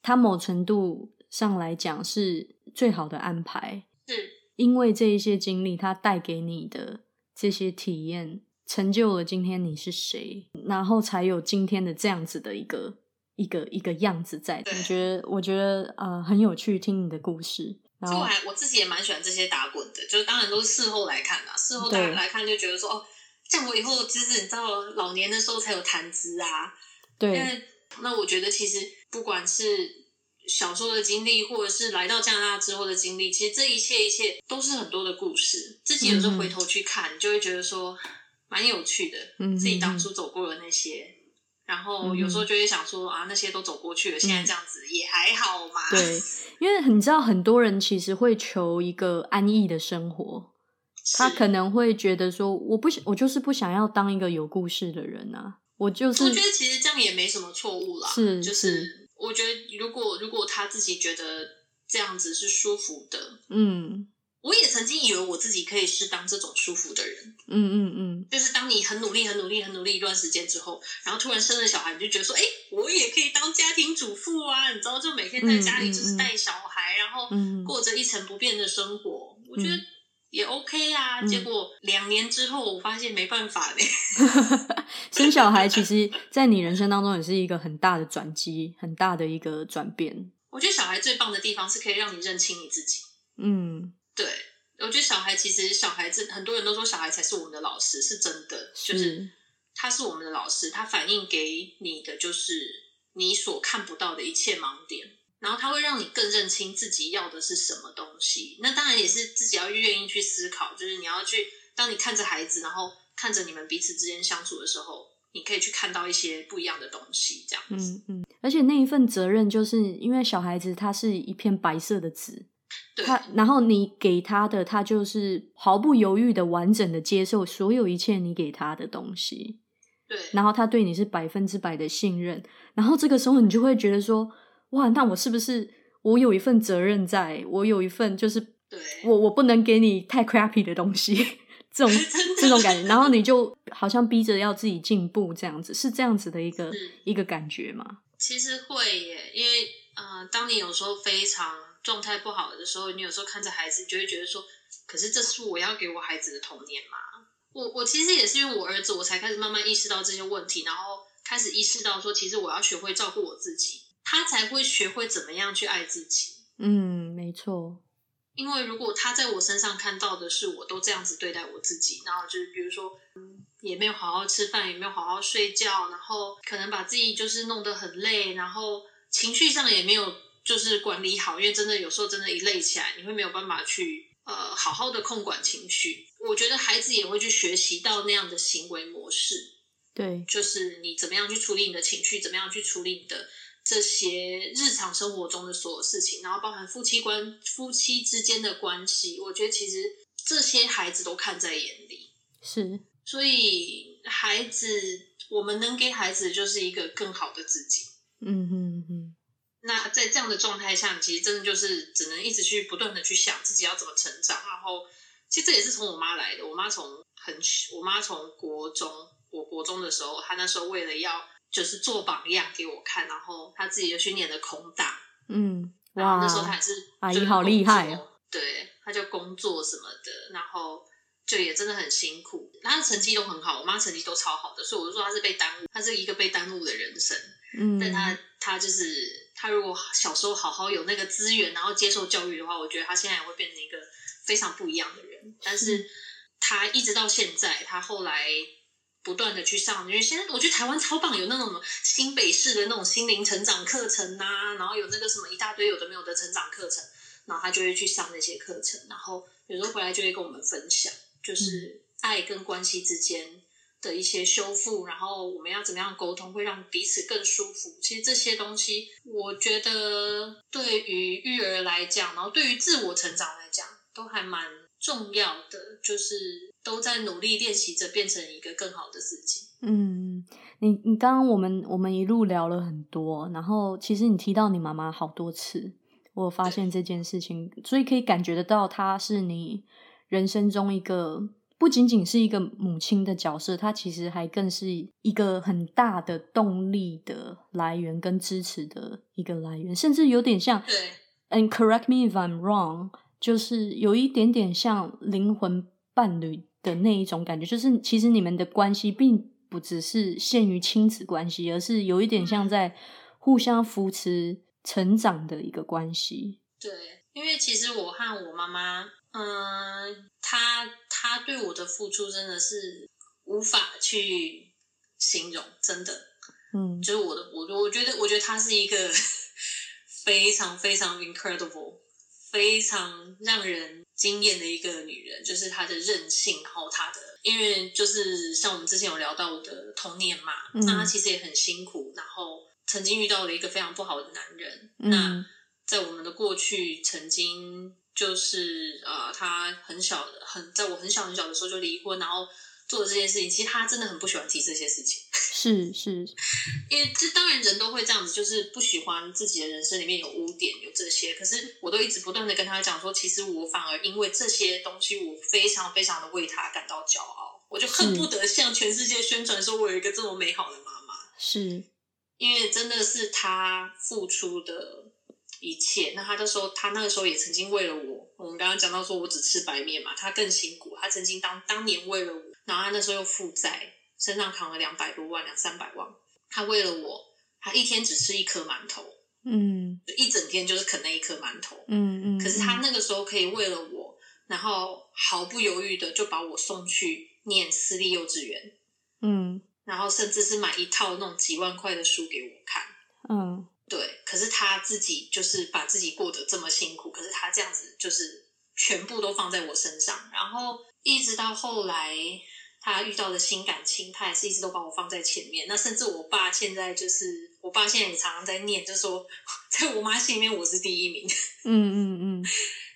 它某程度上来讲是最好的安排，是因为这一些经历，它带给你的这些体验。成就了今天你是谁，然后才有今天的这样子的一个一个一个样子在。我觉得我觉得呃很有趣，听你的故事。然后我还我自己也蛮喜欢这些打滚的，就是当然都是事后来看啊，事后大家来看就觉得说哦，像我以后就是你知道老年的时候才有谈资啊。对。那我觉得其实不管是小时候的经历，或者是来到加拿大之后的经历，其实这一切一切都是很多的故事。自己有时候回头去看，就会觉得说。蛮有趣的，嗯自己当初走过的那些，然后有时候就会想说啊，那些都走过去了，现在这样子也还好嘛。对，因为你知道，很多人其实会求一个安逸的生活，他可能会觉得说，我不想，我就是不想要当一个有故事的人啊，我就是。我觉得其实这样也没什么错误啦，是，就是我觉得如果如果他自己觉得这样子是舒服的，嗯。我也曾经以为我自己可以是当这种舒服的人，嗯嗯嗯，就是当你很努力、很努力、很努力一段时间之后，然后突然生了小孩，你就觉得说，哎，我也可以当家庭主妇啊，你知道，就每天在家里就是带小孩，然后过着一成不变的生活，我觉得也 OK 啊。结果两年之后，我发现没办法嘞。(laughs) 生小孩其实，在你人生当中也是一个很大的转机，很大的一个转变。我觉得小孩最棒的地方是可以让你认清你自己。嗯。对，我觉得小孩其实小孩子很多人都说小孩才是我们的老师，是真的，就是他是我们的老师，他反映给你的就是你所看不到的一切盲点，然后他会让你更认清自己要的是什么东西。那当然也是自己要愿意去思考，就是你要去当你看着孩子，然后看着你们彼此之间相处的时候，你可以去看到一些不一样的东西，这样子。嗯嗯，而且那一份责任，就是因为小孩子他是一片白色的纸。他，然后你给他的，他就是毫不犹豫的、完整的接受所有一切你给他的东西。对，然后他对你是百分之百的信任。然后这个时候，你就会觉得说：“哇，那我是不是我有一份责任，在我有一份就是对我我不能给你太 crappy 的东西，这种 (laughs) 这种感觉。然后你就好像逼着要自己进步，这样子是这样子的一个一个感觉吗？其实会耶，因为呃，当你有时候非常。状态不好的时候，你有时候看着孩子，就会觉得说：“可是这是我要给我孩子的童年嘛？”我我其实也是因为我儿子，我才开始慢慢意识到这些问题，然后开始意识到说，其实我要学会照顾我自己，他才会学会怎么样去爱自己。嗯，没错。因为如果他在我身上看到的是我都这样子对待我自己，然后就是比如说，嗯，也没有好好吃饭，也没有好好睡觉，然后可能把自己就是弄得很累，然后情绪上也没有。就是管理好，因为真的有时候真的，一累起来，你会没有办法去呃好好的控管情绪。我觉得孩子也会去学习到那样的行为模式，对，就是你怎么样去处理你的情绪，怎么样去处理你的这些日常生活中的所有事情，然后包含夫妻关夫妻之间的关系，我觉得其实这些孩子都看在眼里，是，所以孩子，我们能给孩子就是一个更好的自己，嗯哼哼。那在这样的状态下，其实真的就是只能一直去不断的去想自己要怎么成长。然后，其实这也是从我妈来的。我妈从很，我妈从国中，我国中的时候，她那时候为了要就是做榜样给我看，然后他自己就去念了空大。嗯，哇，那时候他也是阿姨好厉害哦。对，他就工作什么的，然后就也真的很辛苦。他的成绩都很好，我妈成绩都超好的，所以我就说他是被耽误，他是一个被耽误的人生。嗯，但他他就是。他如果小时候好好有那个资源，然后接受教育的话，我觉得他现在也会变成一个非常不一样的人。但是他一直到现在，他后来不断的去上，因为现在我觉得台湾超棒，有那种新北市的那种心灵成长课程呐，然后有那个什么一大堆有的没有的成长课程，然后他就会去上那些课程，然后有时候回来就会跟我们分享，就是爱跟关系之间的一些修复，然后我们要怎么样沟通，会让彼此更舒服。其实这些东西，我觉得对于育儿来讲，然后对于自我成长来讲，都还蛮重要的，就是都在努力练习着变成一个更好的自己。嗯，你你刚刚我们我们一路聊了很多，然后其实你提到你妈妈好多次，我发现这件事情，所以可以感觉得到她是你人生中一个。不仅仅是一个母亲的角色，她其实还更是一个很大的动力的来源跟支持的一个来源，甚至有点像。对，and correct me if I'm wrong，就是有一点点像灵魂伴侣的那一种感觉，就是其实你们的关系并不只是限于亲子关系，而是有一点像在互相扶持成长的一个关系。对，因为其实我和我妈妈。嗯，她她对我的付出真的是无法去形容，真的，嗯，就是我的，我我觉得，我觉得她是一个 (laughs) 非常非常 incredible，非常让人惊艳的一个女人，就是她的韧性，然后她的，因为就是像我们之前有聊到我的童年嘛，那她其实也很辛苦，然后曾经遇到了一个非常不好的男人，那在我们的过去曾经。就是呃，他很小的，很在我很小很小的时候就离婚，然后做的这件事情，其实他真的很不喜欢提这些事情。(laughs) 是是，因为这当然人都会这样子，就是不喜欢自己的人生里面有污点，有这些。可是我都一直不断的跟他讲说，其实我反而因为这些东西，我非常非常的为他感到骄傲，我就恨不得向全世界宣传说我有一个这么美好的妈妈。是，因为真的是他付出的。一切，那他的时候，他那个时候也曾经为了我，我们刚刚讲到说我只吃白面嘛，他更辛苦。他曾经当当年为了我，然后他那时候又负债，身上扛了两百多万，两三百万。他为了我，他一天只吃一颗馒头，嗯，一整天就是啃那一颗馒头，嗯嗯。可是他那个时候可以为了我，然后毫不犹豫的就把我送去念私立幼稚园，嗯，然后甚至是买一套那种几万块的书给我看，嗯。对，可是他自己就是把自己过得这么辛苦，可是他这样子就是全部都放在我身上，然后一直到后来他遇到的新感情，他也是一直都把我放在前面。那甚至我爸现在就是，我爸现在也常常在念，就说在我妈心里面我是第一名。(laughs) 嗯嗯嗯，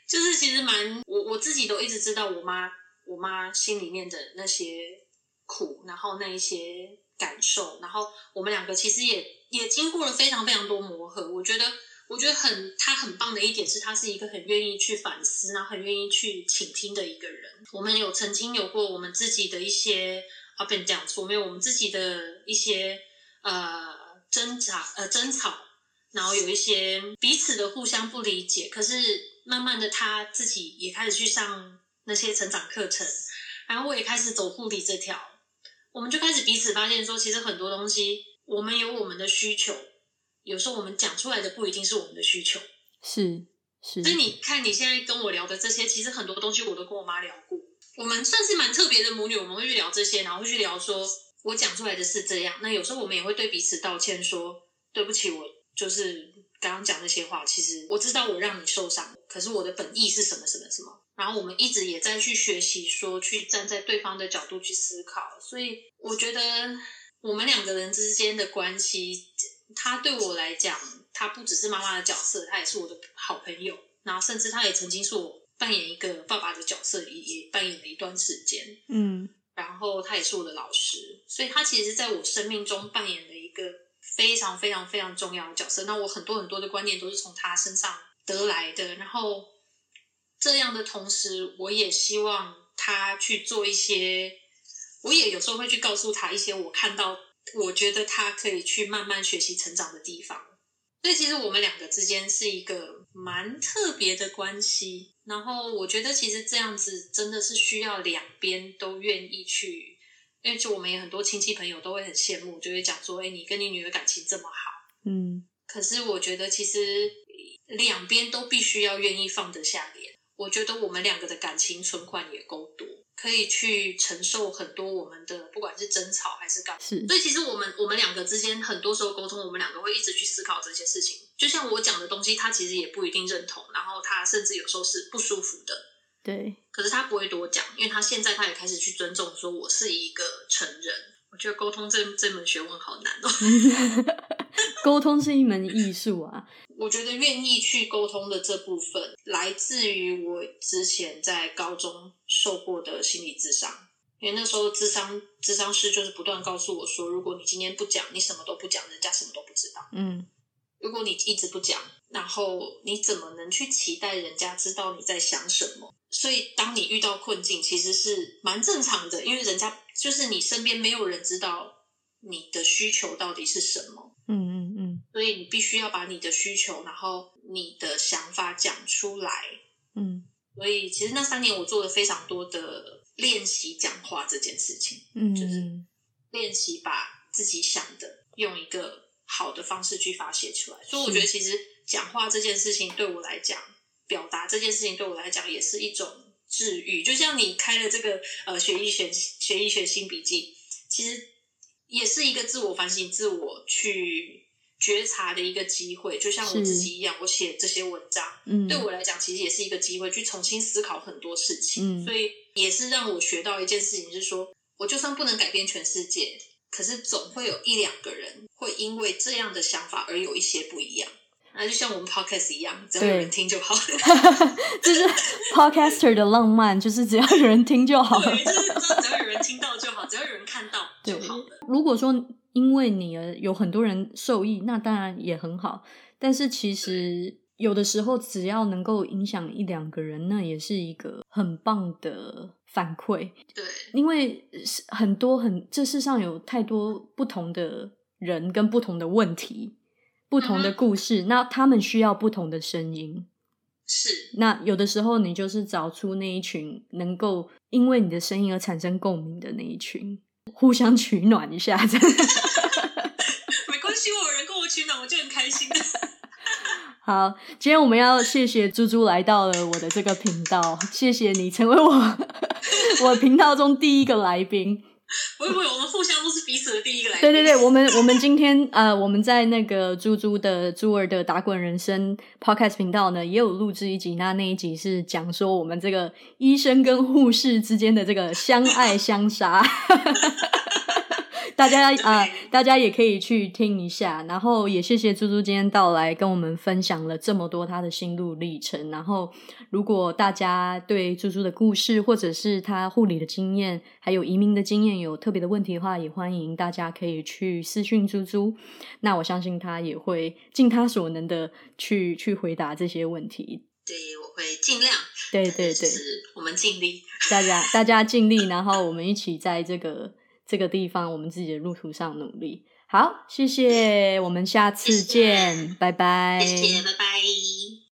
就是其实蛮我我自己都一直知道我妈我妈心里面的那些苦，然后那一些感受，然后我们两个其实也。也经过了非常非常多磨合，我觉得，我觉得很他很棒的一点是他是一个很愿意去反思，然后很愿意去倾听的一个人。我们有曾经有过我们自己的一些啊，不能讲错，没有我们自己的一些呃挣扎呃争吵，然后有一些彼此的互相不理解。可是慢慢的他自己也开始去上那些成长课程，然后我也开始走护理这条，我们就开始彼此发现说，其实很多东西。我们有我们的需求，有时候我们讲出来的不一定是我们的需求，是是。所以你看，你现在跟我聊的这些，其实很多东西我都跟我妈聊过。我们算是蛮特别的母女，我们会去聊这些，然后会去聊说，我讲出来的是这样。那有时候我们也会对彼此道歉，说对不起，我就是刚刚讲那些话，其实我知道我让你受伤，可是我的本意是什么什么什么。然后我们一直也在去学习，说去站在对方的角度去思考。所以我觉得。我们两个人之间的关系，他对我来讲，他不只是妈妈的角色，他也是我的好朋友。然后，甚至他也曾经是我扮演一个爸爸的角色，也也扮演了一段时间。嗯，然后他也是我的老师，所以他其实在我生命中扮演了一个非常非常非常重要的角色。那我很多很多的观念都是从他身上得来的。然后这样的同时，我也希望他去做一些。我也有时候会去告诉他一些我看到，我觉得他可以去慢慢学习成长的地方。所以其实我们两个之间是一个蛮特别的关系。然后我觉得其实这样子真的是需要两边都愿意去，因为就我们也很多亲戚朋友都会很羡慕，就会讲说：“哎，你跟你女儿感情这么好。”嗯。可是我觉得其实两边都必须要愿意放得下脸。我觉得我们两个的感情存款也够多。可以去承受很多我们的，不管是争吵还是干，嘛。所以其实我们我们两个之间很多时候沟通，我们两个会一直去思考这些事情。就像我讲的东西，他其实也不一定认同，然后他甚至有时候是不舒服的。对，可是他不会多讲，因为他现在他也开始去尊重，说我是一个成人。我觉得沟通这这门学问好难哦。(laughs) 沟通是一门艺术啊。我觉得愿意去沟通的这部分，来自于我之前在高中受过的心理智商。因为那时候智商智商师就是不断告诉我说，如果你今天不讲，你什么都不讲，人家什么都不知道。嗯，如果你一直不讲，然后你怎么能去期待人家知道你在想什么？所以当你遇到困境，其实是蛮正常的，因为人家就是你身边没有人知道你的需求到底是什么。嗯嗯嗯，所以你必须要把你的需求，然后你的想法讲出来。嗯，所以其实那三年我做了非常多的练习讲话这件事情，嗯，就是练习把自己想的用一个好的方式去发泄出来。所以我觉得其实讲话这件事情对我来讲，表达这件事情对我来讲也是一种治愈。就像你开了这个呃学医学学医学新笔记，其实。也是一个自我反省、自我去觉察的一个机会，就像我自己一样，我写这些文章，嗯，对我来讲，其实也是一个机会，去重新思考很多事情。嗯，所以也是让我学到一件事情，就是说我就算不能改变全世界，可是总会有一两个人会因为这样的想法而有一些不一样。那就像我们 podcast 一样，只要有人听就好。(laughs) 就是 (laughs) podcaster 的浪漫，就是只要有人听就好了。对，就是只要有人听到就好，只要有人看到就好了。如果说因为你而有很多人受益，那当然也很好。但是其实有的时候，只要能够影响一两个人，那也是一个很棒的反馈。对，因为很多很这世上有太多不同的人跟不同的问题。不同的故事，那他们需要不同的声音。是，那有的时候你就是找出那一群能够因为你的声音而产生共鸣的那一群，互相取暖一下。(laughs) 没关系，我有人跟我取暖，我就很开心。(laughs) 好，今天我们要谢谢猪猪来到了我的这个频道，谢谢你成为我 (laughs) 我频道中第一个来宾。不会不会，我们互相都是彼此的第一个来宾。对对对，我们 (laughs) 我们今天呃，我们在那个猪猪的猪儿的打滚人生 podcast 频道呢，也有录制一集。那那一集是讲说我们这个医生跟护士之间的这个相爱相杀。(laughs) 大家 (laughs) 啊，大家也可以去听一下。然后也谢谢猪猪今天到来跟我们分享了这么多他的心路历程。然后如果大家对猪猪的故事，或者是他护理的经验，还有移民的经验有特别的问题的话，也欢迎大家可以去私讯猪猪。那我相信他也会尽他所能的去去回答这些问题。对，我会尽量。对对对，我们尽力。大家大家尽力，然后我们一起在这个。这个地方，我们自己的路途上努力。好，谢谢，我们下次见，拜拜。谢谢，拜拜。